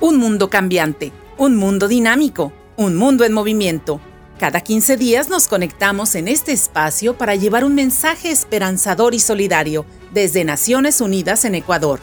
Un mundo cambiante, un mundo dinámico, un mundo en movimiento. Cada 15 días nos conectamos en este espacio para llevar un mensaje esperanzador y solidario desde Naciones Unidas en Ecuador.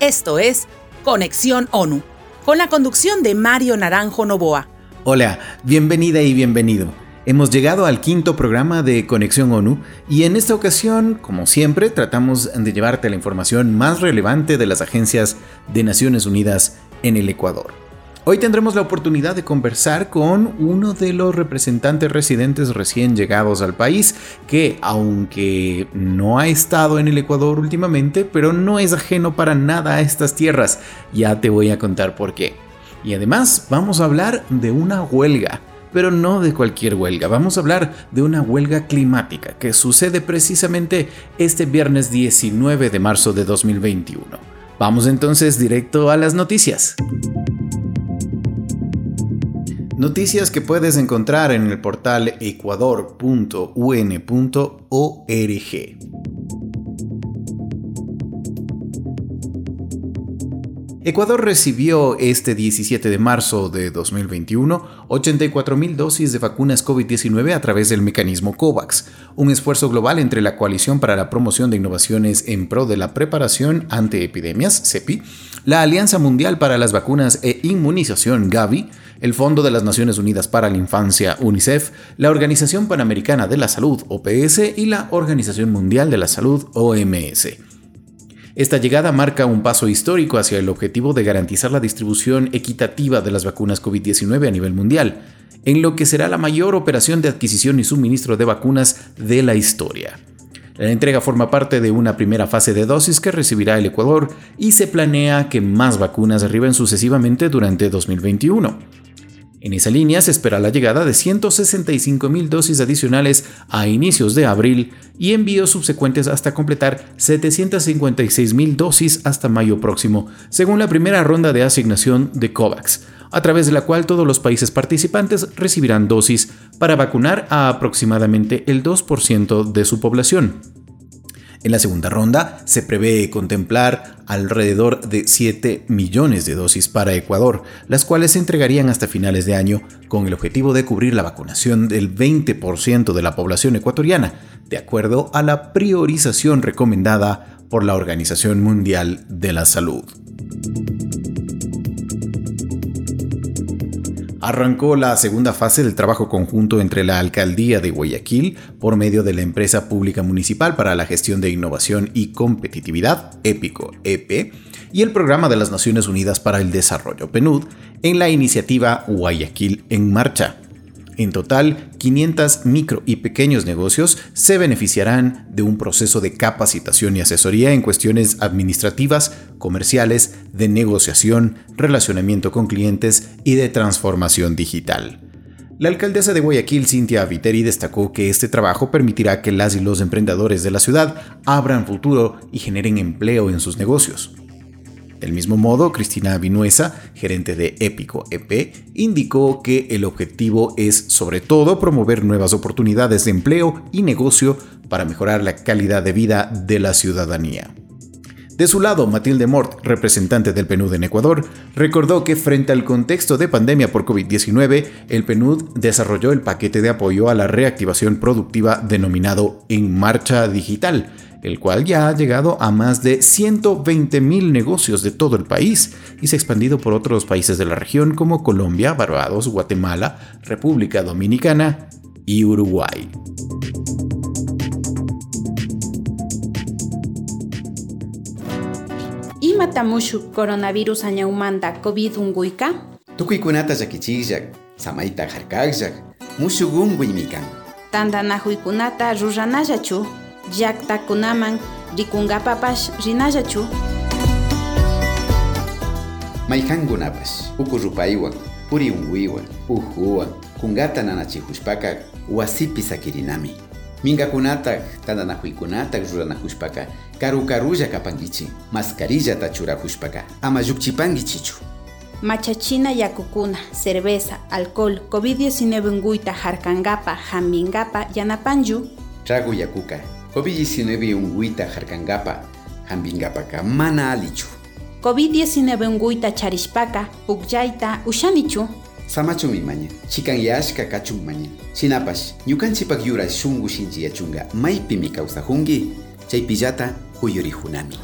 Esto es Conexión ONU, con la conducción de Mario Naranjo Novoa. Hola, bienvenida y bienvenido. Hemos llegado al quinto programa de Conexión ONU y en esta ocasión, como siempre, tratamos de llevarte la información más relevante de las agencias de Naciones Unidas en el Ecuador. Hoy tendremos la oportunidad de conversar con uno de los representantes residentes recién llegados al país, que aunque no ha estado en el Ecuador últimamente, pero no es ajeno para nada a estas tierras. Ya te voy a contar por qué. Y además vamos a hablar de una huelga, pero no de cualquier huelga, vamos a hablar de una huelga climática que sucede precisamente este viernes 19 de marzo de 2021. Vamos entonces directo a las noticias. Noticias que puedes encontrar en el portal ecuador.un.org. Ecuador recibió este 17 de marzo de 2021 84.000 dosis de vacunas COVID-19 a través del mecanismo COVAX, un esfuerzo global entre la Coalición para la Promoción de Innovaciones en Pro de la Preparación ante Epidemias, CEPI, la Alianza Mundial para las Vacunas e Inmunización, Gavi, el Fondo de las Naciones Unidas para la Infancia, UNICEF, la Organización Panamericana de la Salud, OPS, y la Organización Mundial de la Salud, OMS. Esta llegada marca un paso histórico hacia el objetivo de garantizar la distribución equitativa de las vacunas COVID-19 a nivel mundial, en lo que será la mayor operación de adquisición y suministro de vacunas de la historia. La entrega forma parte de una primera fase de dosis que recibirá el Ecuador y se planea que más vacunas arriben sucesivamente durante 2021. En esa línea se espera la llegada de 165.000 dosis adicionales a inicios de abril y envíos subsecuentes hasta completar 756.000 dosis hasta mayo próximo, según la primera ronda de asignación de COVAX, a través de la cual todos los países participantes recibirán dosis para vacunar a aproximadamente el 2% de su población. En la segunda ronda se prevé contemplar alrededor de 7 millones de dosis para Ecuador, las cuales se entregarían hasta finales de año con el objetivo de cubrir la vacunación del 20% de la población ecuatoriana, de acuerdo a la priorización recomendada por la Organización Mundial de la Salud. Arrancó la segunda fase del trabajo conjunto entre la Alcaldía de Guayaquil por medio de la Empresa Pública Municipal para la Gestión de Innovación y Competitividad, EPICO, EP, y el Programa de las Naciones Unidas para el Desarrollo, PNUD, en la iniciativa Guayaquil en Marcha. En total, 500 micro y pequeños negocios se beneficiarán de un proceso de capacitación y asesoría en cuestiones administrativas, comerciales, de negociación, relacionamiento con clientes y de transformación digital. La alcaldesa de Guayaquil, Cintia Viteri, destacó que este trabajo permitirá que las y los emprendedores de la ciudad abran futuro y generen empleo en sus negocios. Del mismo modo, Cristina Vinuesa, gerente de Épico EP, indicó que el objetivo es sobre todo promover nuevas oportunidades de empleo y negocio para mejorar la calidad de vida de la ciudadanía. De su lado, Matilde Mort, representante del PNUD en Ecuador, recordó que frente al contexto de pandemia por COVID-19, el PNUD desarrolló el paquete de apoyo a la reactivación productiva denominado En Marcha Digital, el cual ya ha llegado a más de 120.000 negocios de todo el país y se ha expandido por otros países de la región como Colombia, Barbados, Guatemala, República Dominicana y Uruguay. matamushu coronavirus añaumanta covid unguika? Tukuykunata llakichikllak, samaita harkakllak, mushugunguy mikan. Tantanakuykunata ruranallachu llaqtakunaman rikungapapash rinallachu. Mayqankunapash uku rupaywan puri unwiwan uhuwan kunkata nanachihushpaka wasipi sakirinami. Minkakunataq tantanakuykunataq ruranakushpaka karu karulla kapankichik mascarillata churakushpaka ama llukchipankichichu machachina yakukuna cerveza alcohol covid-19 unkuyta harkankapa hampinkapa yanapanchu yakuka COVID-19 unguita harkangapa, hambingapaka mana alichu. COVID-19 unguita charishpaka, pukyaita ushanichu. Samachumi maña, chikan yashka kachun maña. Sinapash, ñukanchipak yura shungu shinchi yachunga, maypimi kawsajungi, chay pillata huyurihunami.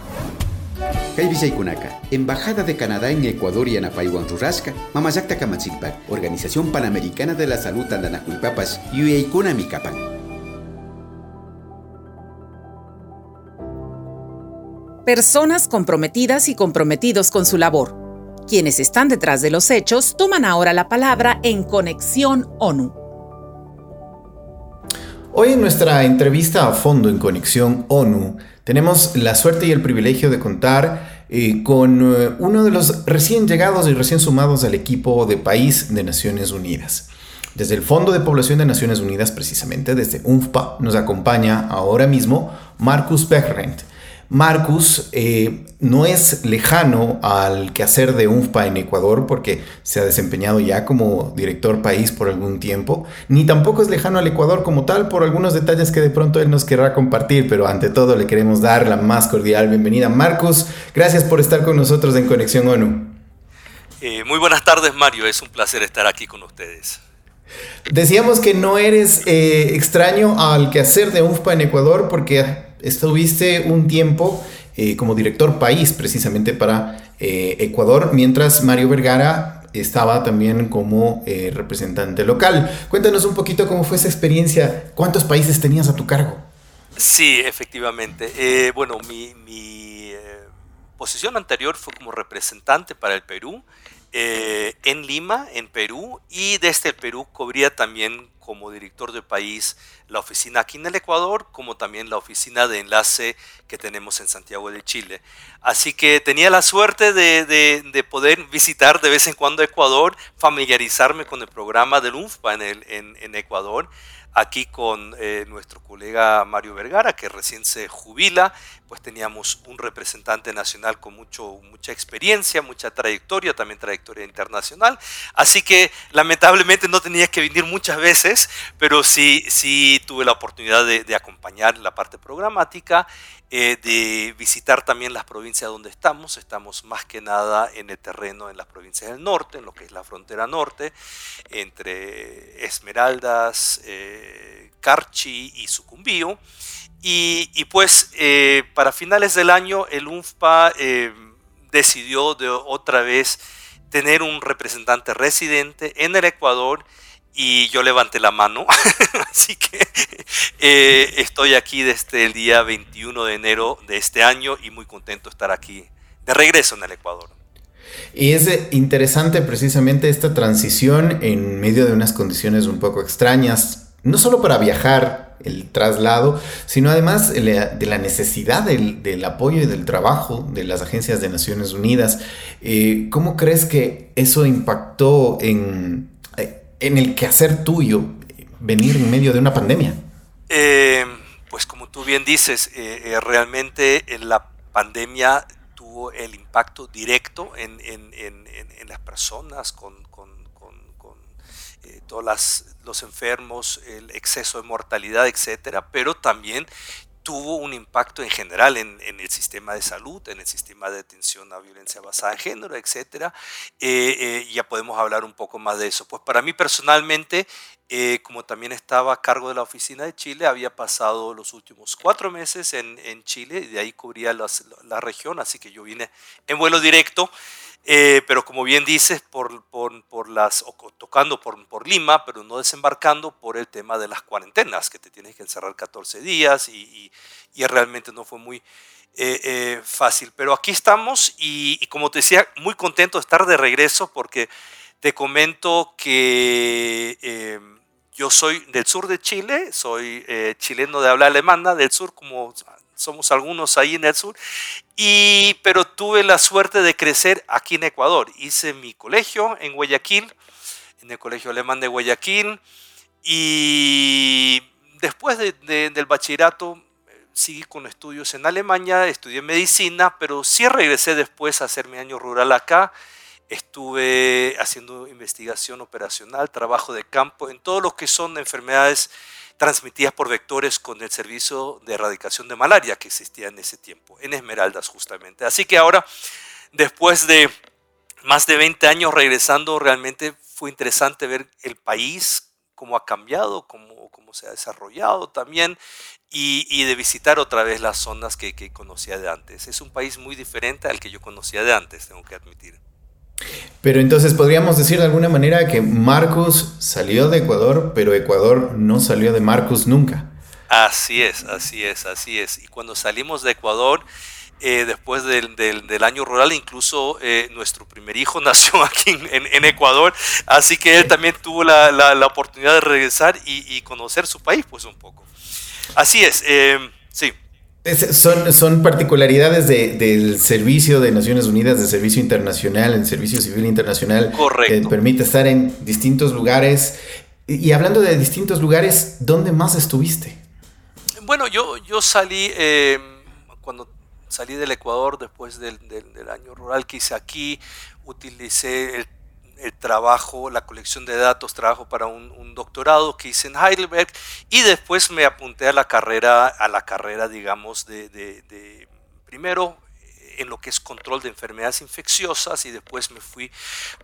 Kay kunaka, Embajada de Canadá en Ecuador y Anapayuan Rurashka, Mamayakta Kamachikpak, Organización Panamericana de la Salud Andanakuipapas, Yueikunami Kapan. Personas comprometidas y comprometidos con su labor. Quienes están detrás de los hechos toman ahora la palabra en Conexión ONU. Hoy en nuestra entrevista a fondo en Conexión ONU tenemos la suerte y el privilegio de contar eh, con eh, uno de los recién llegados y recién sumados al equipo de país de Naciones Unidas. Desde el Fondo de Población de Naciones Unidas, precisamente desde UNFPA, nos acompaña ahora mismo Marcus Behrent. Marcus eh, no es lejano al quehacer de UNFPA en Ecuador porque se ha desempeñado ya como director país por algún tiempo, ni tampoco es lejano al Ecuador como tal por algunos detalles que de pronto él nos querrá compartir, pero ante todo le queremos dar la más cordial bienvenida. Marcus, gracias por estar con nosotros en Conexión ONU. Eh, muy buenas tardes Mario, es un placer estar aquí con ustedes. Decíamos que no eres eh, extraño al quehacer de UNFPA en Ecuador porque estuviste un tiempo eh, como director país precisamente para eh, Ecuador, mientras Mario Vergara estaba también como eh, representante local. Cuéntanos un poquito cómo fue esa experiencia, cuántos países tenías a tu cargo. Sí, efectivamente. bueno, mi, posición anterior fue como representante para el Perú. en Lima, en Perú, y desde el Perú cubría también como director de país la oficina aquí en el Ecuador, como también la oficina de enlace que tenemos en Santiago de Chile. Así que tenía la suerte de, poder visitar de vez en cuando Ecuador, familiarizarme con el programa del UNFPA en, el, en Ecuador aquí con eh, nuestro colega Mario Vergara, que recién se jubila, pues teníamos un representante nacional con mucho, mucha experiencia, mucha trayectoria, también trayectoria internacional. Así que lamentablemente no tenía que venir muchas veces, pero sí, sí tuve la oportunidad de, de acompañar la parte programática eh, de visitar también las provincias donde estamos. Estamos más que nada en el terreno en las provincias del norte, en lo que es la frontera norte, entre Esmeraldas, eh, Carchi y Sucumbío. Y, pues eh, para finales del año el UNFPA decidió de otra vez tener un representante residente en el Ecuador y yo levanté la mano. Así que eh, estoy aquí desde el día 21 de enero de este año y muy contento de estar aquí de regreso en el Ecuador. Y es interesante precisamente esta transición en medio de unas condiciones un poco extrañas, no solo para viajar el traslado, sino además de la necesidad del, apoyo y del trabajo de las agencias de Naciones Unidas. Eh, ¿Cómo crees que eso impactó en, en el quehacer tuyo venir en medio de una pandemia? Eh, pues como tú bien dices, eh, eh, realmente la pandemia tuvo el impacto directo en, las personas, con, todos los enfermos, el exceso de mortalidad, etcétera, pero también tuvo un impacto en general en, el sistema de salud, en el sistema de atención a violencia basada en género, etc. Eh, eh, ya podemos hablar un poco más de eso. Pues para mí personalmente, eh, como también estaba a cargo de la oficina de Chile, había pasado los últimos cuatro meses en, Chile y de ahí cubría la región, así que yo vine en vuelo directo. Eh, pero como bien dices, por, por, las, tocando por, por, Lima, pero no desembarcando por el tema de las cuarentenas, que te tienes que encerrar 14 días y, y, realmente no fue muy eh, eh, fácil. Pero aquí estamos y, y, como te decía, muy contento de estar de regreso porque te comento que yo soy del sur de Chile, soy chileno de habla alemana, del sur como somos algunos ahí en el sur, y, pero tuve la suerte de crecer aquí en Ecuador. Hice mi colegio en Guayaquil, en el Colegio Alemán de Guayaquil, y después del bachillerato eh, seguí con estudios en Alemania, estudié medicina, pero sí regresé después a hacer mi año rural acá. Estuve haciendo investigación operacional, trabajo de campo en todo lo que son enfermedades transmitidas por vectores con el servicio de erradicación de malaria que existía en ese tiempo, en Esmeraldas justamente. Así que ahora después de más de 20 años regresando, realmente fue interesante ver el país, cómo ha cambiado, cómo, cómo se ha desarrollado también, y, de visitar otra vez las zonas que, que conocía de antes. Es un país muy diferente al que yo conocía de antes, tengo que admitir. Pero entonces podríamos decir de alguna manera que Marcos salió de Ecuador, pero Ecuador no salió de Marcos nunca. Así es, así es, así es. Y cuando salimos de Ecuador, eh, después del, del, año rural, incluso eh, nuestro primer hijo nació aquí en, Ecuador, así que él también tuvo la, la, oportunidad de regresar y, y, conocer su país, pues un poco. Así es, eh, sí. Son, son particularidades de, del servicio de Naciones Unidas, del servicio internacional, el servicio civil internacional. Correcto. Que permite estar en distintos lugares. Y, hablando de distintos lugares, ¿dónde más estuviste? Bueno, yo, yo salí eh, cuando salí del Ecuador después del, del, año rural que hice aquí, utilicé el, trabajo, la colección de datos, trabajo para un, doctorado que hice en Heidelberg y después me apunté a la carrera, a la carrera digamos, de, de primero en lo que es control de enfermedades infecciosas y después me fui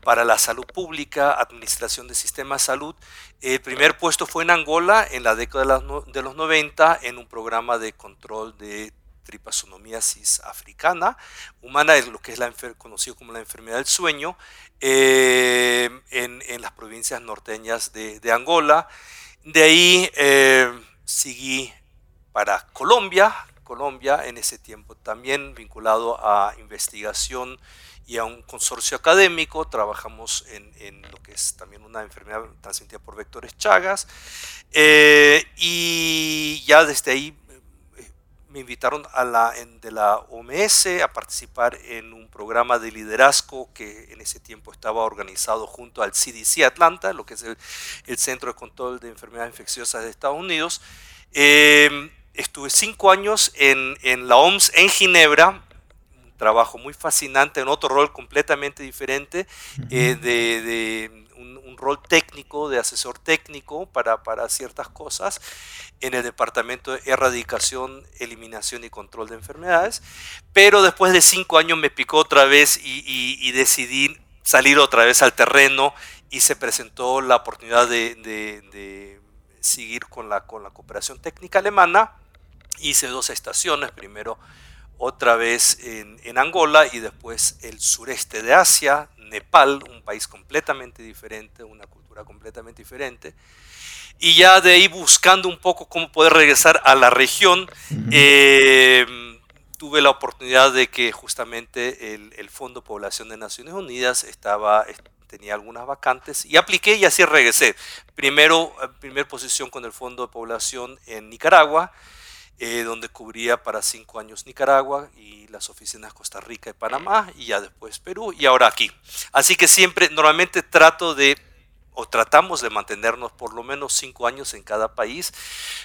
para la salud pública, administración de sistemas de salud. El primer puesto fue en Angola en la década de los 90 en un programa de control de tripasonomiasis africana, humana, es lo que es la conocido como la enfermedad del sueño, eh, en, en, las provincias norteñas de, de Angola. De ahí eh, seguí para Colombia, Colombia en ese tiempo también vinculado a investigación y a un consorcio académico. Trabajamos en, en lo que es también una enfermedad transmitida por vectores Chagas. Eh, y ya desde ahí me invitaron a la, de la OMS a participar en un programa de liderazgo que en ese tiempo estaba organizado junto al CDC Atlanta, lo que es el, Centro de Control de Enfermedades Infecciosas de Estados Unidos. Em, estuve cinco años en, en, la OMS en Ginebra, un trabajo muy fascinante, en otro rol completamente diferente, eh, de, de un, rol técnico, de asesor técnico para, para, ciertas cosas en el Departamento de Erradicación, Eliminación y Control de Enfermedades. Pero después de cinco años me picó otra vez y, decidí salir otra vez al terreno y se presentó la oportunidad de, de, seguir con la, con la cooperación técnica alemana. Hice dos estaciones, primero otra vez en, en, Angola y después el sureste de Asia, Nepal, un país completamente diferente, una cultura completamente diferente. Y ya de ahí buscando un poco cómo poder regresar a la región, eh, tuve la oportunidad de que justamente el, el, Fondo Población de Naciones Unidas estaba, tenía algunas vacantes y apliqué y así regresé. Primero, eh, primer posición con el Fondo de Población en Nicaragua, eh, donde cubría para cinco años Nicaragua y las oficinas Costa Rica y Panamá, y ya después Perú, y ahora aquí. Así que siempre, normalmente trato de o tratamos de mantenernos por lo menos cinco años en cada país,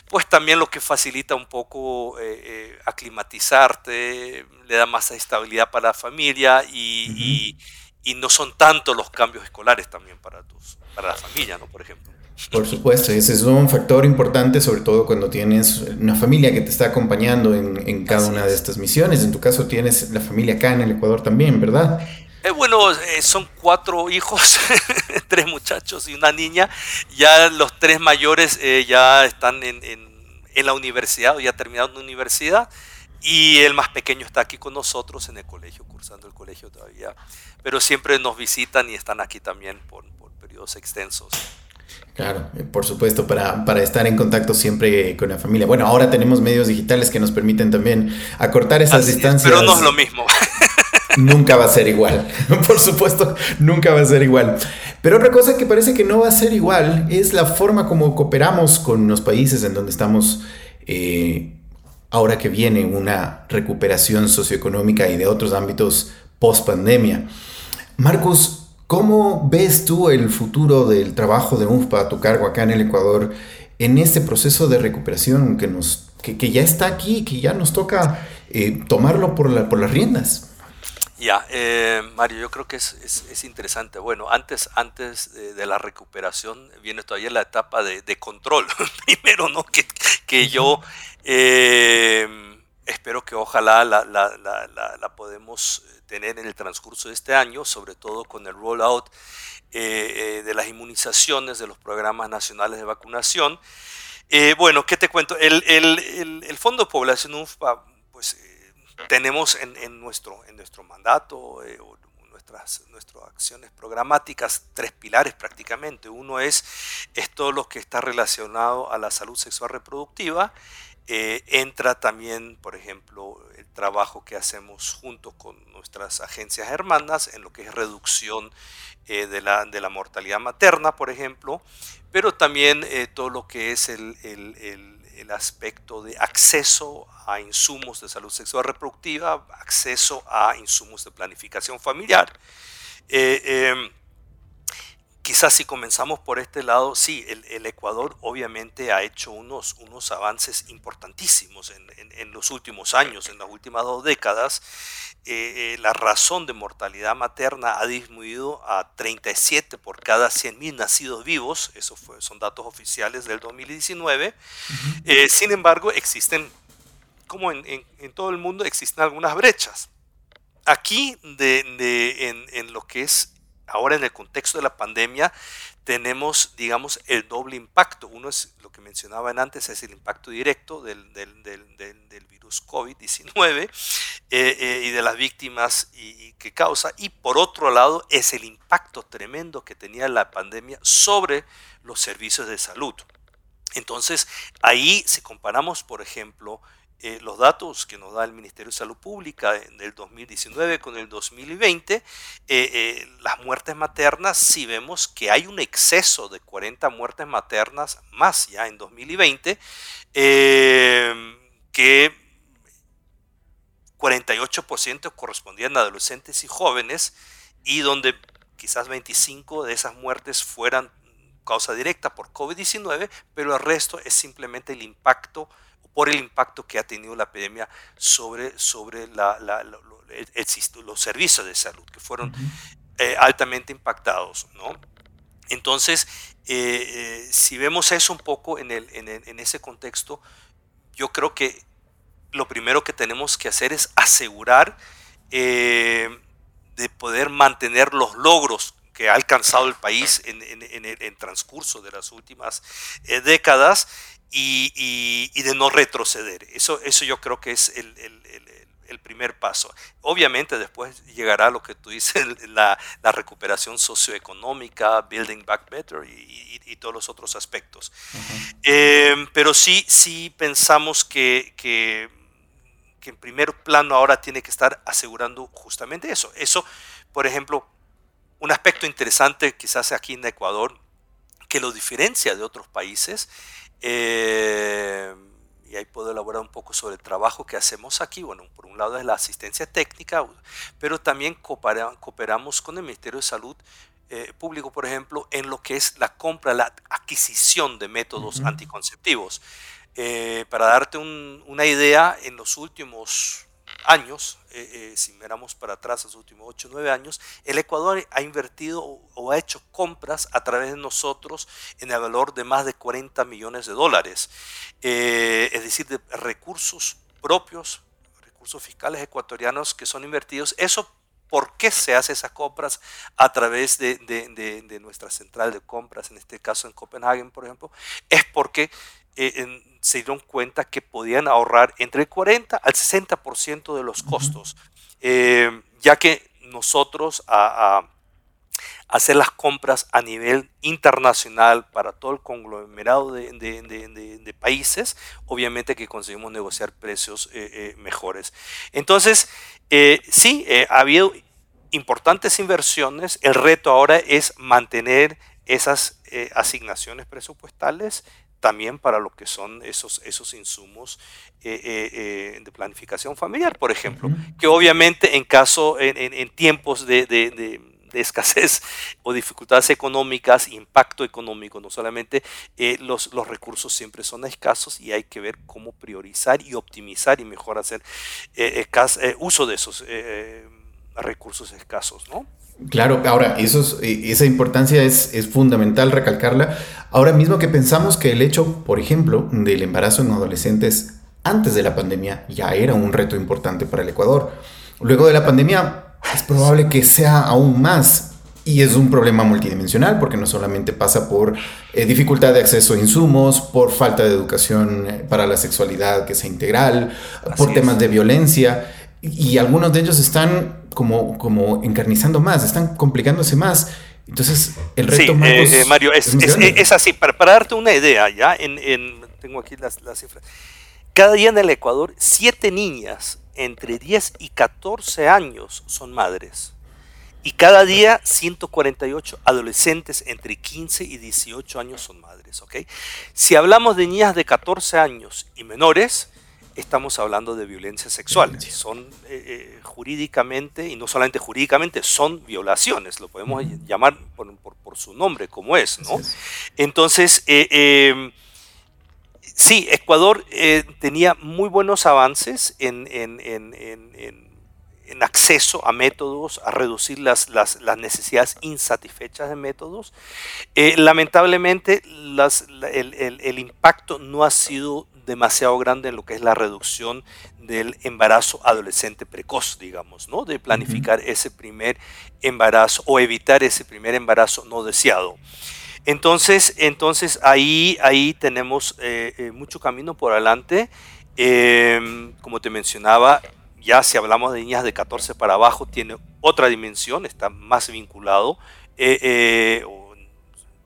pues también lo que facilita un poco eh, eh, aclimatizarte, le da más estabilidad para la familia y, y, no son tanto los cambios escolares también para, tus, para la familia, ¿no? Por ejemplo. Por supuesto, ese es un factor importante, sobre todo cuando tienes una familia que te está acompañando en, en cada una de estas misiones. En tu caso tienes la familia acá en el Ecuador también, ¿verdad? Eh, bueno, eh, son cuatro hijos, tres muchachos y una niña. Ya los tres mayores eh, ya están en, en, en, la universidad o ya terminaron la universidad. Y el más pequeño está aquí con nosotros en el colegio, cursando el colegio todavía. Pero siempre nos visitan y están aquí también por, por periodos extensos. Claro, eh, por supuesto, para, para, estar en contacto siempre con la familia. Bueno, ahora tenemos medios digitales que nos permiten también acortar esas distancias. pero no es lo mismo. nunca va a ser igual. por supuesto, nunca va a ser igual. Pero otra cosa que parece que no va a ser igual es la forma como cooperamos con los países en donde estamos eh, ahora que viene una recuperación socioeconómica y de otros ámbitos post pandemia. Marcos, ¿Cómo ves tú el futuro del trabajo de UNFPA a tu cargo acá en el Ecuador en este proceso de recuperación que, nos, que, ya está aquí, que ya nos toca eh, tomarlo por, la, por las riendas? Ya, eh, Mario, yo creo que es, es, interesante. Bueno, antes, antes de, la recuperación viene todavía la etapa de, control. Primero, ¿no? Que, que yo... Eh, espero que ojalá la, la, la, podemos tener en el transcurso de este año, sobre todo con el rollout eh, de las inmunizaciones de los programas nacionales de vacunación. bueno, ¿qué te cuento? El, el, el, Fondo de Población UNFPA, pues tenemos en, en, nuestro, en nuestro mandato, nuestras, nuestras acciones programáticas tres pilares prácticamente. Uno es, es todo lo que está relacionado a la salud sexual reproductiva. Eh, entra también, por ejemplo, trabajo que hacemos junto con nuestras agencias hermanas en lo que es reducción eh, de, la, de, la, mortalidad materna, por ejemplo, pero también eh, todo lo que es el, el, el, aspecto de acceso a insumos de salud sexual reproductiva, acceso a insumos de planificación familiar. Eh, em, quizás si comenzamos por este lado, sí, el, Ecuador obviamente ha hecho unos, unos avances importantísimos en, los últimos años, en las últimas dos décadas. Eh, eh, la razón de mortalidad materna ha disminuido a 37 por cada 100.000 nacidos vivos, esos son datos oficiales del 2019. sin embargo, existen como en, todo el mundo existen algunas brechas. Aquí, en, lo que es ahora en el contexto de la pandemia, tenemos, digamos, el doble impacto. Uno es lo que mencionaban antes, es el impacto directo del, virus COVID-19 eh, eh, y de las víctimas y, que causa. Y por otro lado, es el impacto tremendo que tenía la pandemia sobre los servicios de salud. Entonces, ahí, si comparamos, por ejemplo, eh, los datos que nos da el Ministerio de Salud Pública del 2019 con el 2020, eh, eh, las muertes maternas, si vemos que hay un exceso de 40 muertes maternas más ya en 2020, que 48% correspondían a adolescentes y jóvenes y donde quizás 25 de esas muertes fueran causa directa por COVID-19, pero el resto es simplemente el impacto por el impacto que ha tenido la epidemia sobre, sobre la, los servicios de salud, que fueron eh, altamente impactados. ¿no? Entonces, eh, eh, si vemos eso un poco en, el, en, ese contexto, yo creo que lo primero que tenemos que hacer es asegurar de poder mantener los logros que ha alcanzado el país en, el transcurso de las últimas décadas y, de no retroceder. Eso, eso yo creo que es el, primer paso. Obviamente después llegará lo que tú dices, la, recuperación socioeconómica, building back better y, todos los otros aspectos. Em, pero sí, sí pensamos que, que, que, en primer plano ahora tiene que estar asegurando justamente eso. Eso, por ejemplo, un aspecto interesante quizás aquí en Ecuador, que lo diferencia de otros países, eh, y ahí puedo elaborar un poco sobre el trabajo que hacemos aquí. Bueno, por un lado es la asistencia técnica, pero también cooperamos con el Ministerio de Salud eh, Público, por ejemplo, en lo que es la compra, la adquisición de métodos anticonceptivos. Eh, para darte una idea, en los últimos años, eh, eh, si miramos para atrás, los últimos 8 o 9 años, el Ecuador ha invertido o, ha hecho compras a través de nosotros en el valor de más de 40 millones de dólares, eh, es decir, de recursos propios, recursos fiscales ecuatorianos que son invertidos. Eso ¿Por qué se hace esas compras a través de, de, nuestra central de compras, en este caso en Copenhague, por ejemplo? Es porque eh, se dieron cuenta que podían ahorrar entre el 40 al 60% de los costos, eh, ya que nosotros a, hacer las compras a nivel internacional para todo el conglomerado de, países, obviamente que conseguimos negociar precios eh, mejores. Entonces, sí, ha habido importantes inversiones, el reto ahora es mantener esas asignaciones presupuestales también para lo que son esos, esos insumos eh, eh, eh, de planificación familiar, por ejemplo, que obviamente en caso, en, tiempos de, escasez o dificultades económicas, impacto económico, no solamente los, los, recursos siempre son escasos y hay que ver cómo priorizar y optimizar y mejor hacer uso de esos recursos escasos, ¿no? Claro, ahora, eh, esa importancia es, es, fundamental recalcarla. Ahora mismo que pensamos que el hecho, por ejemplo, del embarazo en adolescentes antes de la pandemia ya era un reto importante para el Ecuador. Luego de la pandemia es probable que sea aún más. Y es un problema multidimensional porque no solamente pasa por eh, dificultad de acceso a insumos, por falta de educación eh, para la sexualidad que sea integral, por temas de violencia. Y, algunos de ellos están como, como encarnizando más, están complicándose más. Entonces, el reto sí, eh, Mario, es, es, así. Para, para, darte una idea, ya en, en tengo aquí las, las cifras. Cada día en el Ecuador, siete niñas entre 10 y 14 años son madres. Y cada día 148 adolescentes entre 15 y 18 años son madres. Si hablamos de niñas de 14 años y menores, estamos hablando de violencia sexual. Son eh, eh, jurídicamente, y no solamente jurídicamente, son violaciones, lo podemos llamar por, su nombre como es. ¿no? Entonces, eh, Sí, Ecuador eh, tenía muy buenos avances en, acceso a métodos, a reducir las, necesidades insatisfechas de métodos. Eh, lamentablemente, el, impacto no ha sido demasiado grande en lo que es la reducción del embarazo adolescente precoz, digamos, ¿no? De planificar ese primer embarazo o evitar ese primer embarazo no deseado. Entonces, entonces ahí, ahí tenemos eh, eh, mucho camino por adelante. Em, como te mencionaba, ya si hablamos de niñas de 14 para abajo, tiene otra dimensión, está más vinculado, eh,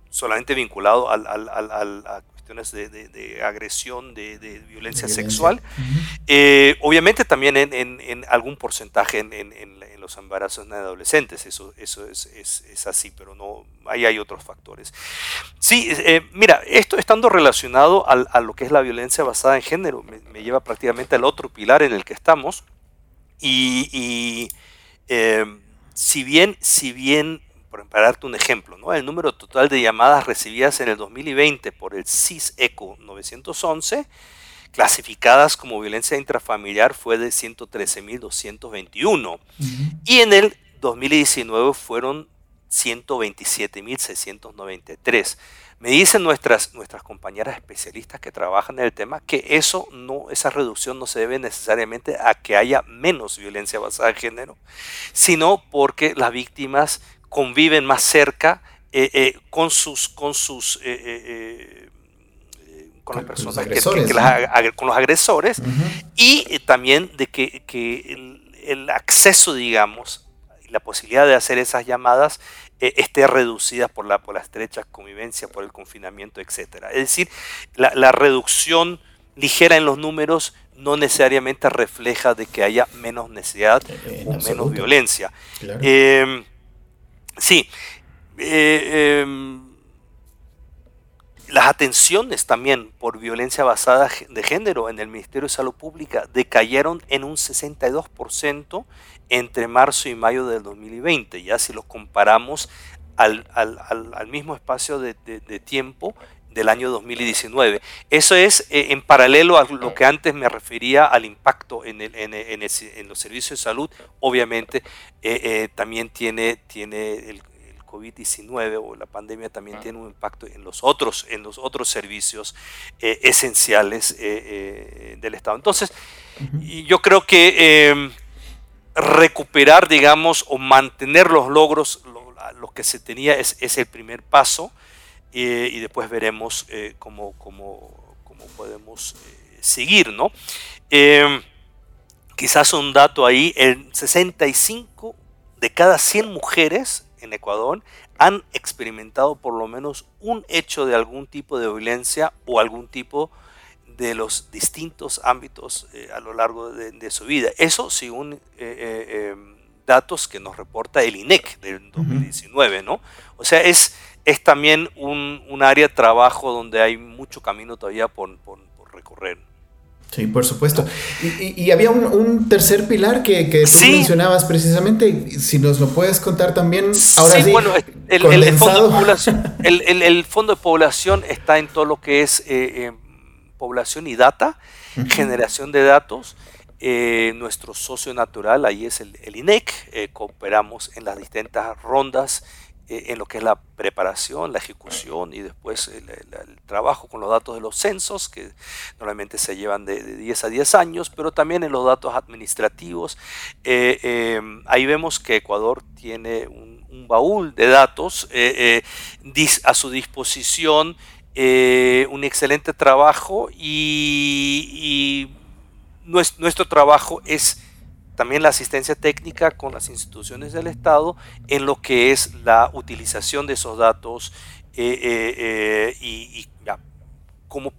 solamente vinculado al, a cuestiones de, agresión, de, violencia, sexual. obviamente también en, algún porcentaje en, los embarazos en adolescentes, eso, eso es, es, así, pero no, ahí hay otros factores. Sí, eh, mira, esto estando relacionado a, lo que es la violencia basada en género, me, lleva prácticamente al otro pilar en el que estamos, y, eh, si bien, si bien, para darte un ejemplo, ¿no? el número total de llamadas recibidas en el 2020 por el CIS ECO 911, clasificadas como violencia intrafamiliar fue de 113.221 y en el 2019 fueron 127.693. Me dicen nuestras, nuestras compañeras especialistas que trabajan en el tema que eso no, esa reducción no se debe necesariamente a que haya menos violencia basada en género, sino porque las víctimas conviven más cerca eh, eh, con sus, con sus eh, con las personas, que, con los agresores, y también de que, el, acceso, digamos, la posibilidad de hacer esas llamadas esté reducida por la, por la estrecha convivencia, por el confinamiento, etc. Es decir, la, reducción ligera en los números no necesariamente refleja de que haya menos necesidad o menos violencia. Em, sí. Eh, em, las atenciones también por violencia basada de género en el Ministerio de Salud Pública decayeron en un 62% entre marzo y mayo del 2020. Ya si los comparamos al, mismo espacio de, tiempo del año 2019. Eso es eh, en paralelo a lo que antes me refería al impacto en, los servicios de salud. Obviamente eh, eh, también tiene, tiene el, COVID-19 o la pandemia también tiene un impacto en los otros, en los otros servicios eh, esenciales eh, eh, del Estado. Entonces, yo creo que em, recuperar, digamos, o mantener los logros, lo, que se tenía es, el primer paso y después veremos cómo, cómo, cómo, podemos seguir, ¿no? Quizás un dato ahí, el 65 de cada 100 mujeres en Ecuador han experimentado por lo menos un hecho de algún tipo de violencia o algún tipo de los distintos ámbitos eh, a lo largo de, su vida. Eso según eh, eh, datos que nos reporta el INEC del 2019, ¿no? O sea, es, es también un, área de trabajo donde hay mucho camino todavía por, por recorrer. Sí, por supuesto. Y, había un, tercer pilar que, que tú mencionabas precisamente, si nos lo puedes contar también. Ahora sí, bueno, el, el, fondo de población, el, fondo de población está en todo lo que es eh, eh, población y data, generación de datos. Eh, nuestro socio natural ahí es el, INEC, cooperamos en las distintas rondas en lo que es la preparación, la ejecución y después el, trabajo con los datos de los censos, que normalmente se llevan de, 10 a 10 años, pero también en los datos administrativos. Eh, em, ahí vemos que Ecuador tiene un, baúl de datos eh, a su disposición, un excelente trabajo y, nuestro trabajo es también la asistencia técnica con las instituciones del Estado en lo que es la utilización de esos datos eh, eh, eh, y, cómo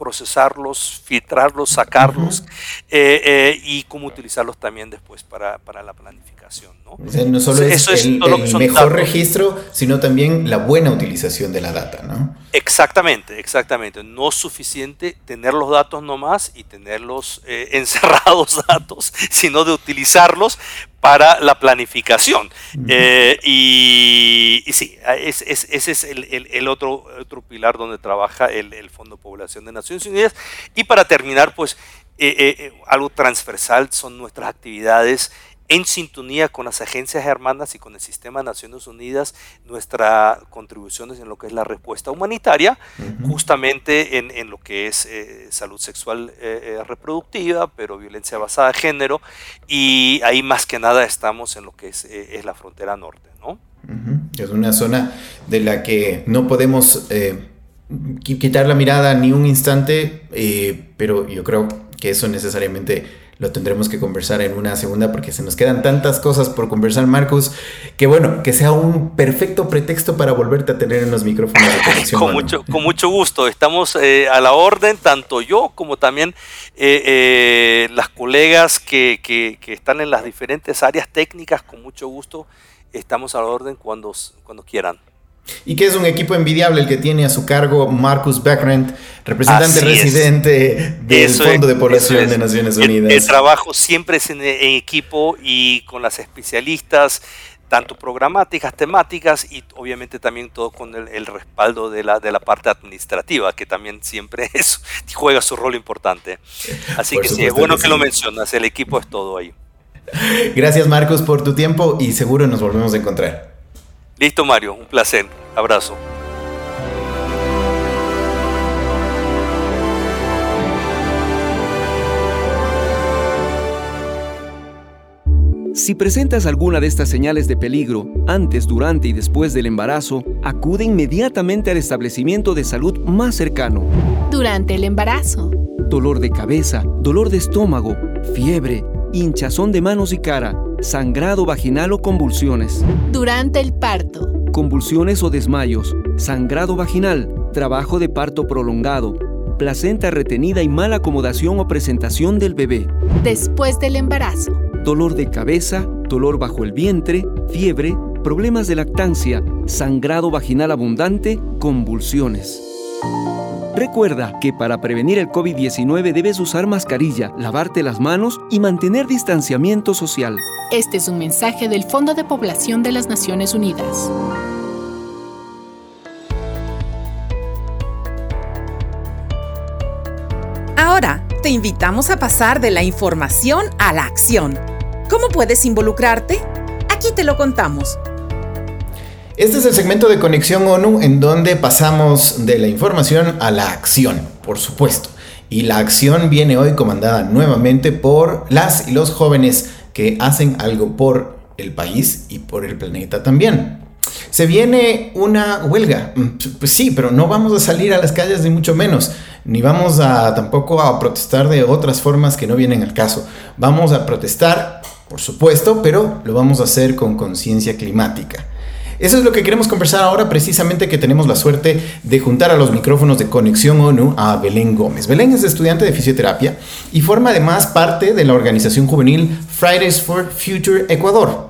procesarlos, filtrarlos, sacarlos y cómo utilizarlos también después para, para la planificación. ¿no? no solo es, el, mejor registro, sino también la buena utilización de la data. ¿no? Exactamente, exactamente. No es suficiente tener los datos nomás y tenerlos eh, encerrados datos, sino de utilizarlos para la planificación. Eh, y, sí, ese es el, otro, otro, pilar donde trabaja el, Fondo de Población de Naciones Unidas. Y para terminar, pues eh, algo transversal son nuestras actividades en sintonía con las agencias hermanas y con el sistema de Naciones Unidas nuestras contribuciones en lo que es la respuesta humanitaria, justamente en, lo que es eh, salud sexual eh, eh, reproductiva, pero violencia basada en género, y ahí más que nada estamos en lo que es, la frontera norte. ¿no? Es una zona de la que no podemos quitar la mirada ni un instante, pero yo creo que eso necesariamente lo tendremos que conversar en una segunda porque se nos quedan tantas cosas por conversar, Marcos, que bueno, que sea un perfecto pretexto para volverte a tener en los micrófonos de conexión. con, mucho, con mucho gusto, estamos eh, a la orden, tanto yo como también eh, eh, las colegas que, que, que están en las diferentes áreas técnicas, con mucho gusto, estamos a la orden cuando, cuando quieran. Y que es un equipo envidiable el que tiene a su cargo Marcus Beckrent, representante residente del Fondo de Población de Naciones Unidas. El, trabajo siempre es en, equipo y con las especialistas, tanto programáticas, temáticas y obviamente también todo con el, respaldo de la, de la parte administrativa, que también siempre es, juega su rol importante. Así que sí, es bueno que, que lo mencionas, el equipo es todo ahí. Gracias Marcos por tu tiempo y seguro nos volvemos a encontrar. Listo, Mario, un placer. Abrazo. Si presentas alguna de estas señales de peligro antes, durante y después del embarazo, acude inmediatamente al establecimiento de salud más cercano. Durante el embarazo. Dolor de cabeza, dolor de estómago, fiebre, hinchazón de manos y cara sangrado vaginal o convulsiones. Durante el parto. Convulsiones o desmayos, sangrado vaginal, trabajo de parto prolongado, placenta retenida y mala acomodación o presentación del bebé. Después del embarazo. Dolor de cabeza, dolor bajo el vientre, fiebre, problemas de lactancia, sangrado vaginal abundante, convulsiones. Recuerda que para prevenir el COVID-19 debes usar mascarilla, lavarte las manos y mantener distanciamiento social. Este es un mensaje del Fondo de Población de las Naciones Unidas. Ahora, te invitamos a pasar de la información a la acción. ¿Cómo puedes involucrarte? Aquí te lo contamos. Este es el segmento de Conexión ONU en donde pasamos de la información a la acción, por supuesto. Y la acción viene hoy comandada nuevamente por las y los jóvenes que hacen algo por el país y por el planeta también. Se viene una huelga. Mm, pues sí, pero no vamos a salir a las calles ni mucho menos. Ni vamos a tampoco a protestar de otras formas que no vienen al caso. Vamos a protestar, por supuesto, pero lo vamos a hacer con conciencia climática. Eso es lo que queremos conversar ahora, precisamente que tenemos la suerte de juntar a los micrófonos de Conexión ONU a Belén Gómez. Belén es estudiante de fisioterapia y forma además parte de la organización juvenil Fridays for Future Ecuador.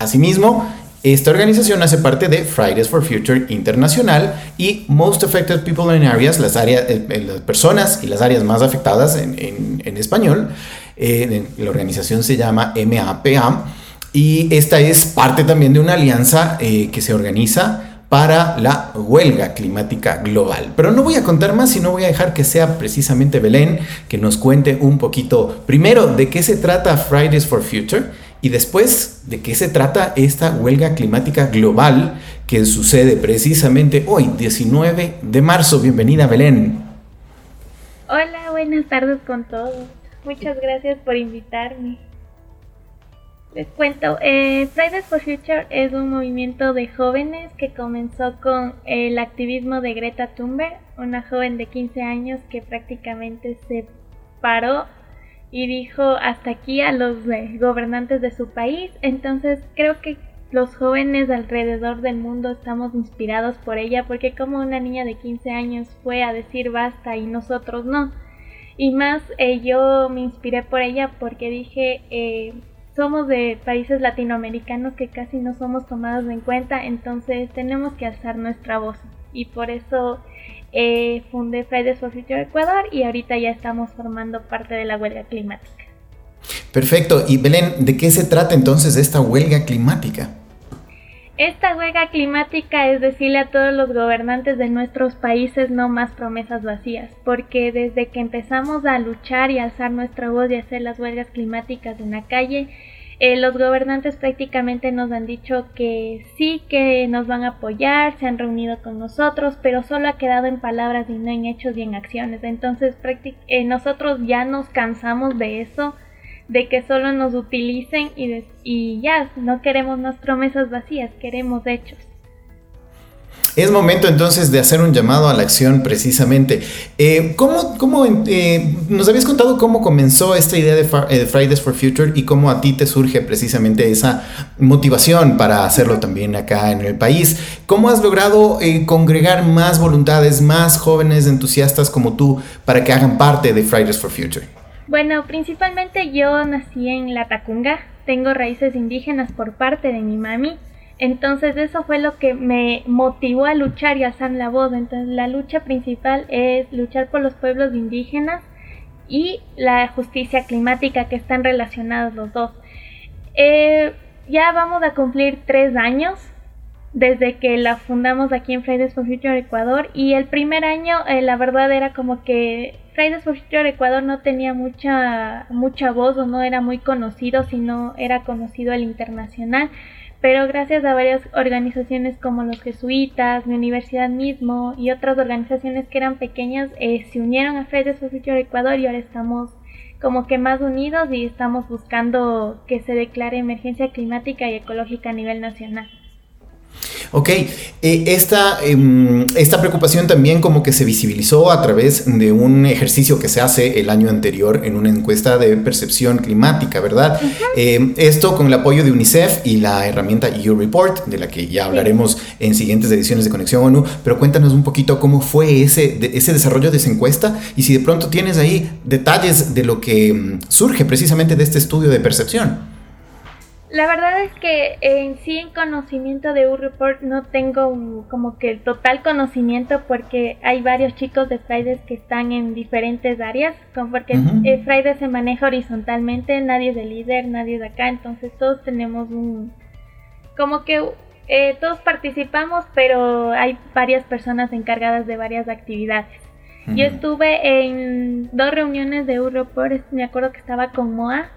Asimismo, esta organización hace parte de Fridays for Future Internacional y Most Affected People in Areas, las, áreas, eh, eh, las personas y las áreas más afectadas en, español. Eh, la organización se llama MAPA y esta es parte también de una alianza eh, que se organiza para la huelga climática global. Pero no voy a contar más, sino voy a dejar que sea precisamente Belén que nos cuente un poquito primero de qué se trata Fridays for Future Y después, ¿de qué se trata esta huelga climática global que sucede precisamente hoy, 19 de marzo? Bienvenida, Belén. Hola, buenas tardes con todos. Muchas gracias por invitarme. Les cuento, eh, Fridays for Future es un movimiento de jóvenes que comenzó con el activismo de Greta Thunberg, una joven de 15 años que prácticamente se paró y dijo hasta aquí a los eh, gobernantes de su país. Entonces creo que los jóvenes alrededor del mundo estamos inspirados por ella porque como una niña de 15 años fue a decir basta y nosotros no. Y más eh, yo me inspiré por ella porque dije... Eh, somos de países latinoamericanos que casi no somos tomados en cuenta, entonces tenemos que alzar nuestra voz. Y por eso eh, fundé Fridays for Future Ecuador y ahorita ya estamos formando parte de la huelga climática. Perfecto. Y Belén, ¿de qué se trata entonces esta huelga climática? Esta huelga climática es decirle a todos los gobernantes de nuestros países no más promesas vacías, porque desde que empezamos a luchar y alzar nuestra voz y hacer las huelgas climáticas en la calle, eh, los gobernantes prácticamente nos han dicho que sí, que nos van a apoyar, se han reunido con nosotros, pero solo ha quedado en palabras y no en hechos y en acciones. Entonces eh, nosotros ya nos cansamos de eso de que solo nos utilicen y, y ya, no queremos más promesas vacías, queremos hechos. Es momento entonces de hacer un llamado a la acción precisamente. Eh, ¿Cómo, cómo eh, nos habías contado cómo comenzó esta idea de, eh, Fridays for Future y cómo a ti te surge precisamente esa motivación para hacerlo también acá en el país? ¿Cómo has logrado congregar más voluntades, más jóvenes entusiastas como tú para que hagan parte de Fridays for Future? Bueno, principalmente yo nací en La Tacunga, tengo raíces indígenas por parte de mi mami, entonces eso fue lo que me motivó a luchar y a alzar la voz. Entonces la lucha principal es luchar por los pueblos indígenas y la justicia climática que están relacionados los dos. Eh, ya vamos a cumplir tres años desde que la fundamos aquí en Fridays for Future Ecuador y el primer año eh, la verdad era como que Fridays for Future Ecuador no tenía mucha, mucha voz o no era muy conocido, sino era conocido el internacional. Pero gracias a varias organizaciones como los jesuitas, mi universidad mismo y otras organizaciones que eran pequeñas, eh, se unieron a Fridays for Future Ecuador y ahora estamos como que más unidos y estamos buscando que se declare emergencia climática y ecológica a nivel nacional. Ok, eh, esta, em, esta preocupación también como que se visibilizó a través de un ejercicio que se hace el año anterior en una encuesta de percepción climática, ¿verdad? Em, esto con el apoyo de UNICEF y la herramienta EU Report, de la que ya hablaremos en siguientes ediciones de Conexión ONU, pero cuéntanos un poquito cómo fue ese, ese desarrollo de esa encuesta y si de pronto tienes ahí detalles de lo que em, surge precisamente de este estudio de percepción. La verdad es que en sí en conocimiento de U-Report no tengo como que el total conocimiento porque hay varios chicos de Fridays que están en diferentes áreas, como porque uh Fridays se maneja horizontalmente, nadie es el líder, nadie es de acá, entonces todos tenemos un... como que eh, todos participamos, pero hay varias personas encargadas de varias actividades. Yo estuve en dos reuniones de U-Report, me acuerdo que estaba con Moa,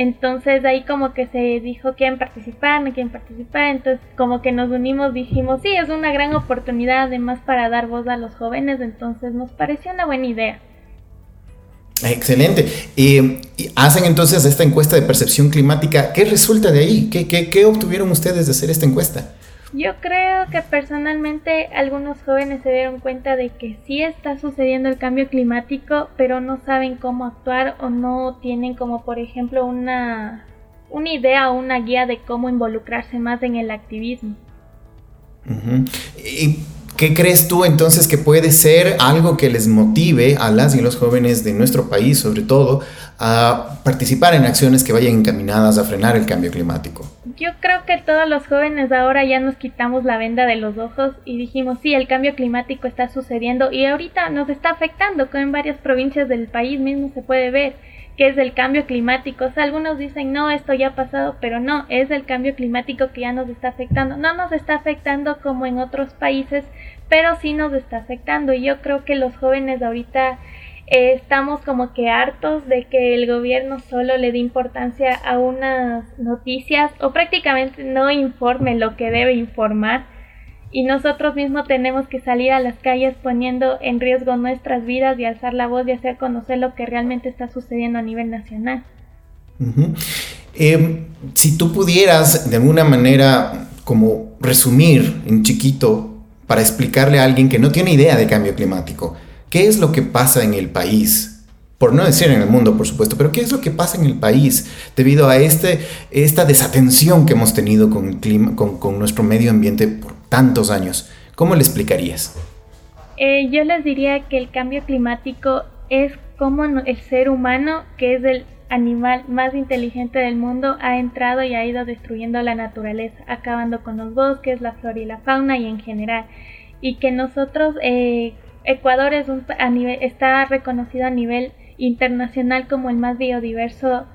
entonces ahí como que se dijo quién participar, no quieren participar, entonces como que nos unimos, dijimos, sí, es una gran oportunidad además para dar voz a los jóvenes, entonces nos pareció una buena idea. Excelente. y hacen entonces esta encuesta de percepción climática. ¿Qué resulta de ahí? ¿Qué, qué, qué obtuvieron ustedes de hacer esta encuesta? Yo creo que personalmente algunos jóvenes se dieron cuenta de que sí está sucediendo el cambio climático, pero no saben cómo actuar o no tienen como por ejemplo una, una idea o una guía de cómo involucrarse más en el activismo. ¿Y qué crees tú entonces que puede ser algo que les motive a las y los jóvenes de nuestro país, sobre todo, a participar en acciones que vayan encaminadas a frenar el cambio climático? Yo creo que todos los jóvenes ahora ya nos quitamos la venda de los ojos y dijimos, sí, el cambio climático está sucediendo y ahorita nos está afectando, como en varias provincias del país mismo se puede ver que es el cambio climático. O sea, algunos dicen, no, esto ya ha pasado, pero no, es el cambio climático que ya nos está afectando. No nos está afectando como en otros países, pero sí nos está afectando y yo creo que los jóvenes ahorita eh, estamos como que hartos de que el gobierno solo le dé importancia a unas noticias o prácticamente no informe lo que debe informar y nosotros mismos tenemos que salir a las calles poniendo en riesgo nuestras vidas y alzar la voz y hacer conocer lo que realmente está sucediendo a nivel nacional. Em, si tú pudieras de alguna manera como resumir en chiquito para explicarle a alguien que no tiene idea de cambio climático, ¿qué es lo que pasa en el país? Por no decir en el mundo, por supuesto, pero ¿qué es lo que pasa en el país debido a este, esta desatención que hemos tenido con, el clima, con, nuestro medio ambiente por tantos años? ¿Cómo le explicarías? Eh, yo les diría que el cambio climático es como el ser humano, que es el animal más inteligente del mundo, ha entrado y ha ido destruyendo la naturaleza, acabando con los bosques, la flora y la fauna y en general. Y que nosotros, eh, Ecuador es un, a nivel, está reconocido a nivel internacional como el más biodiverso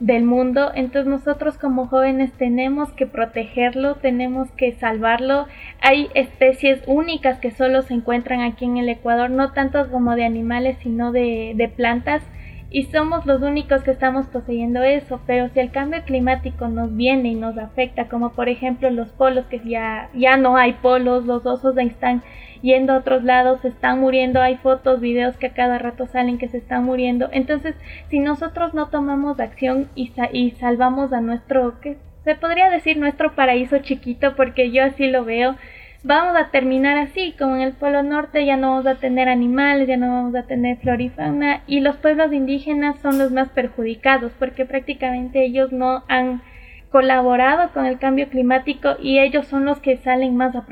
del mundo, entonces nosotros como jóvenes tenemos que protegerlo, tenemos que salvarlo. Hay especies únicas que solo se encuentran aquí en el Ecuador, no tanto como de animales, sino de, plantas. Y somos los únicos que estamos poseyendo eso, pero si el cambio climático nos viene y nos afecta, como por ejemplo los polos, que ya, ya no hay polos, los osos están yendo a otros lados, se están muriendo, hay fotos, videos que a cada rato salen que se están muriendo, entonces si nosotros no tomamos acción y, y salvamos a nuestro, que se podría decir nuestro paraíso chiquito, porque yo así lo veo, vamos a terminar así, como en el Polo Norte ya no vamos a tener animales, ya no vamos a tener flora y fauna, y los pueblos indígenas son los más perjudicados porque prácticamente ellos no han colaborado con el cambio climático y ellos son los que salen más a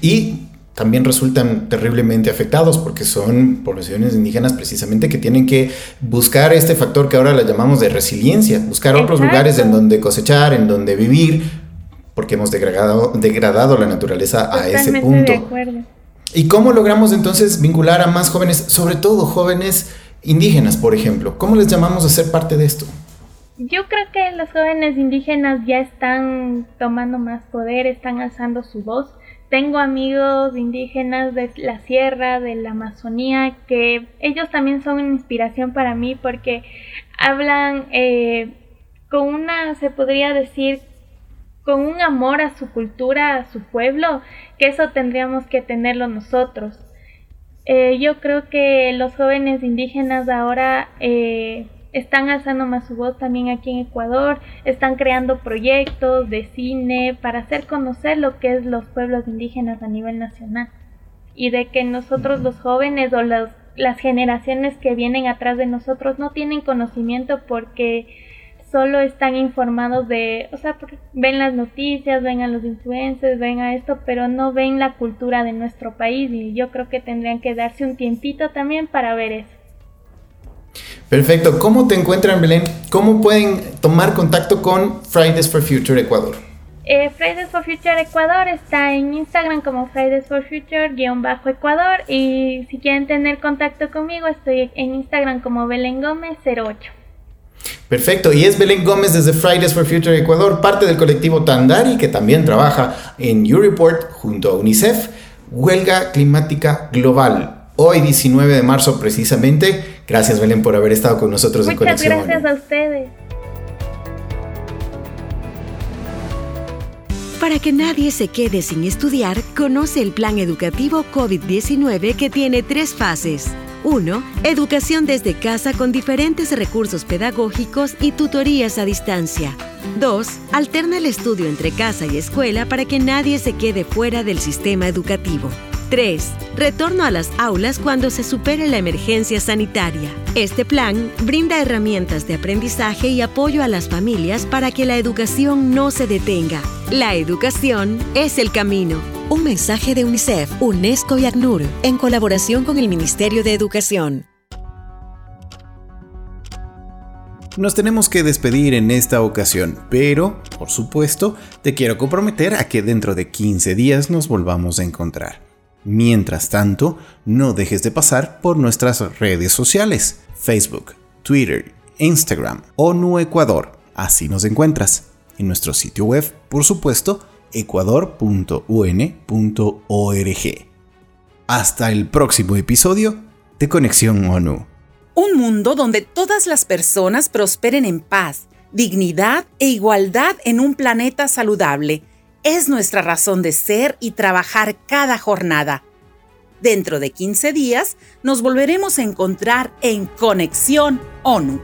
Y también resultan terriblemente afectados porque son poblaciones indígenas precisamente que tienen que buscar este factor que ahora le llamamos de resiliencia, buscar otros lugares en donde cosechar, en donde vivir, porque hemos degradado, degradado la naturaleza a ese punto. ¿Y cómo logramos entonces vincular a más jóvenes, sobre todo jóvenes indígenas, por ejemplo? ¿Cómo les llamamos a ser parte de esto? Yo creo que los jóvenes indígenas ya están tomando más poder, están alzando su voz. Tengo amigos indígenas de la sierra, de la Amazonía, que ellos también son una inspiración para mí porque hablan eh, con una, se podría decir, con un amor a su cultura, a su pueblo, que eso tendríamos que tenerlo nosotros. Eh, yo creo que los jóvenes indígenas ahora eh, están alzando más su voz también aquí en Ecuador, están creando proyectos de cine para hacer conocer lo que es los pueblos indígenas a nivel nacional y de que nosotros los jóvenes o las generaciones que vienen atrás de nosotros no tienen conocimiento porque solo están informados de, o sea, ven las noticias, ven a los influencers, ven a esto, pero no ven la cultura de nuestro país y yo creo que tendrían que darse un tiempito también para ver eso. Perfecto. ¿Cómo te encuentran, Belén? ¿Cómo pueden tomar contacto con Fridays for Future Ecuador? Eh, Fridays for Future Ecuador está en Instagram como Fridays for Future-Ecuador y si quieren tener contacto conmigo estoy en Instagram como Belén Gómez 08. Perfecto, y es Belén Gómez desde Fridays for Future Ecuador, parte del colectivo Tandari, que también trabaja en U-Report junto a UNICEF, Huelga Climática Global. Hoy, 19 de marzo, precisamente. Gracias, Belén, por haber estado con nosotros en Conexión. Muchas gracias a ustedes. Para que nadie se quede sin estudiar, conoce el plan educativo COVID-19 que tiene tres fases 1. Educación desde casa con diferentes recursos pedagógicos y tutorías a distancia. 2. Alterna el estudio entre casa y escuela para que nadie se quede fuera del sistema educativo. 3. Retorno a las aulas cuando se supere la emergencia sanitaria. Este plan brinda herramientas de aprendizaje y apoyo a las familias para que la educación no se detenga. La educación es el camino. Un mensaje de UNICEF, UNESCO y ACNUR, en colaboración con el Ministerio de Educación. Nos tenemos que despedir en esta ocasión, pero, por supuesto, te quiero comprometer a que dentro de 15 días nos volvamos a encontrar. Mientras tanto, no dejes de pasar por nuestras redes sociales, Facebook, Twitter, Instagram, ONU Ecuador. Así nos encuentras. En nuestro sitio web, por supuesto, ecuador.un.org. Hasta el próximo episodio de Conexión ONU. Un mundo donde todas las personas prosperen en paz, dignidad e igualdad en un planeta saludable es nuestra razón de ser y trabajar cada jornada. Dentro de 15 días nos volveremos a encontrar en Conexión ONU.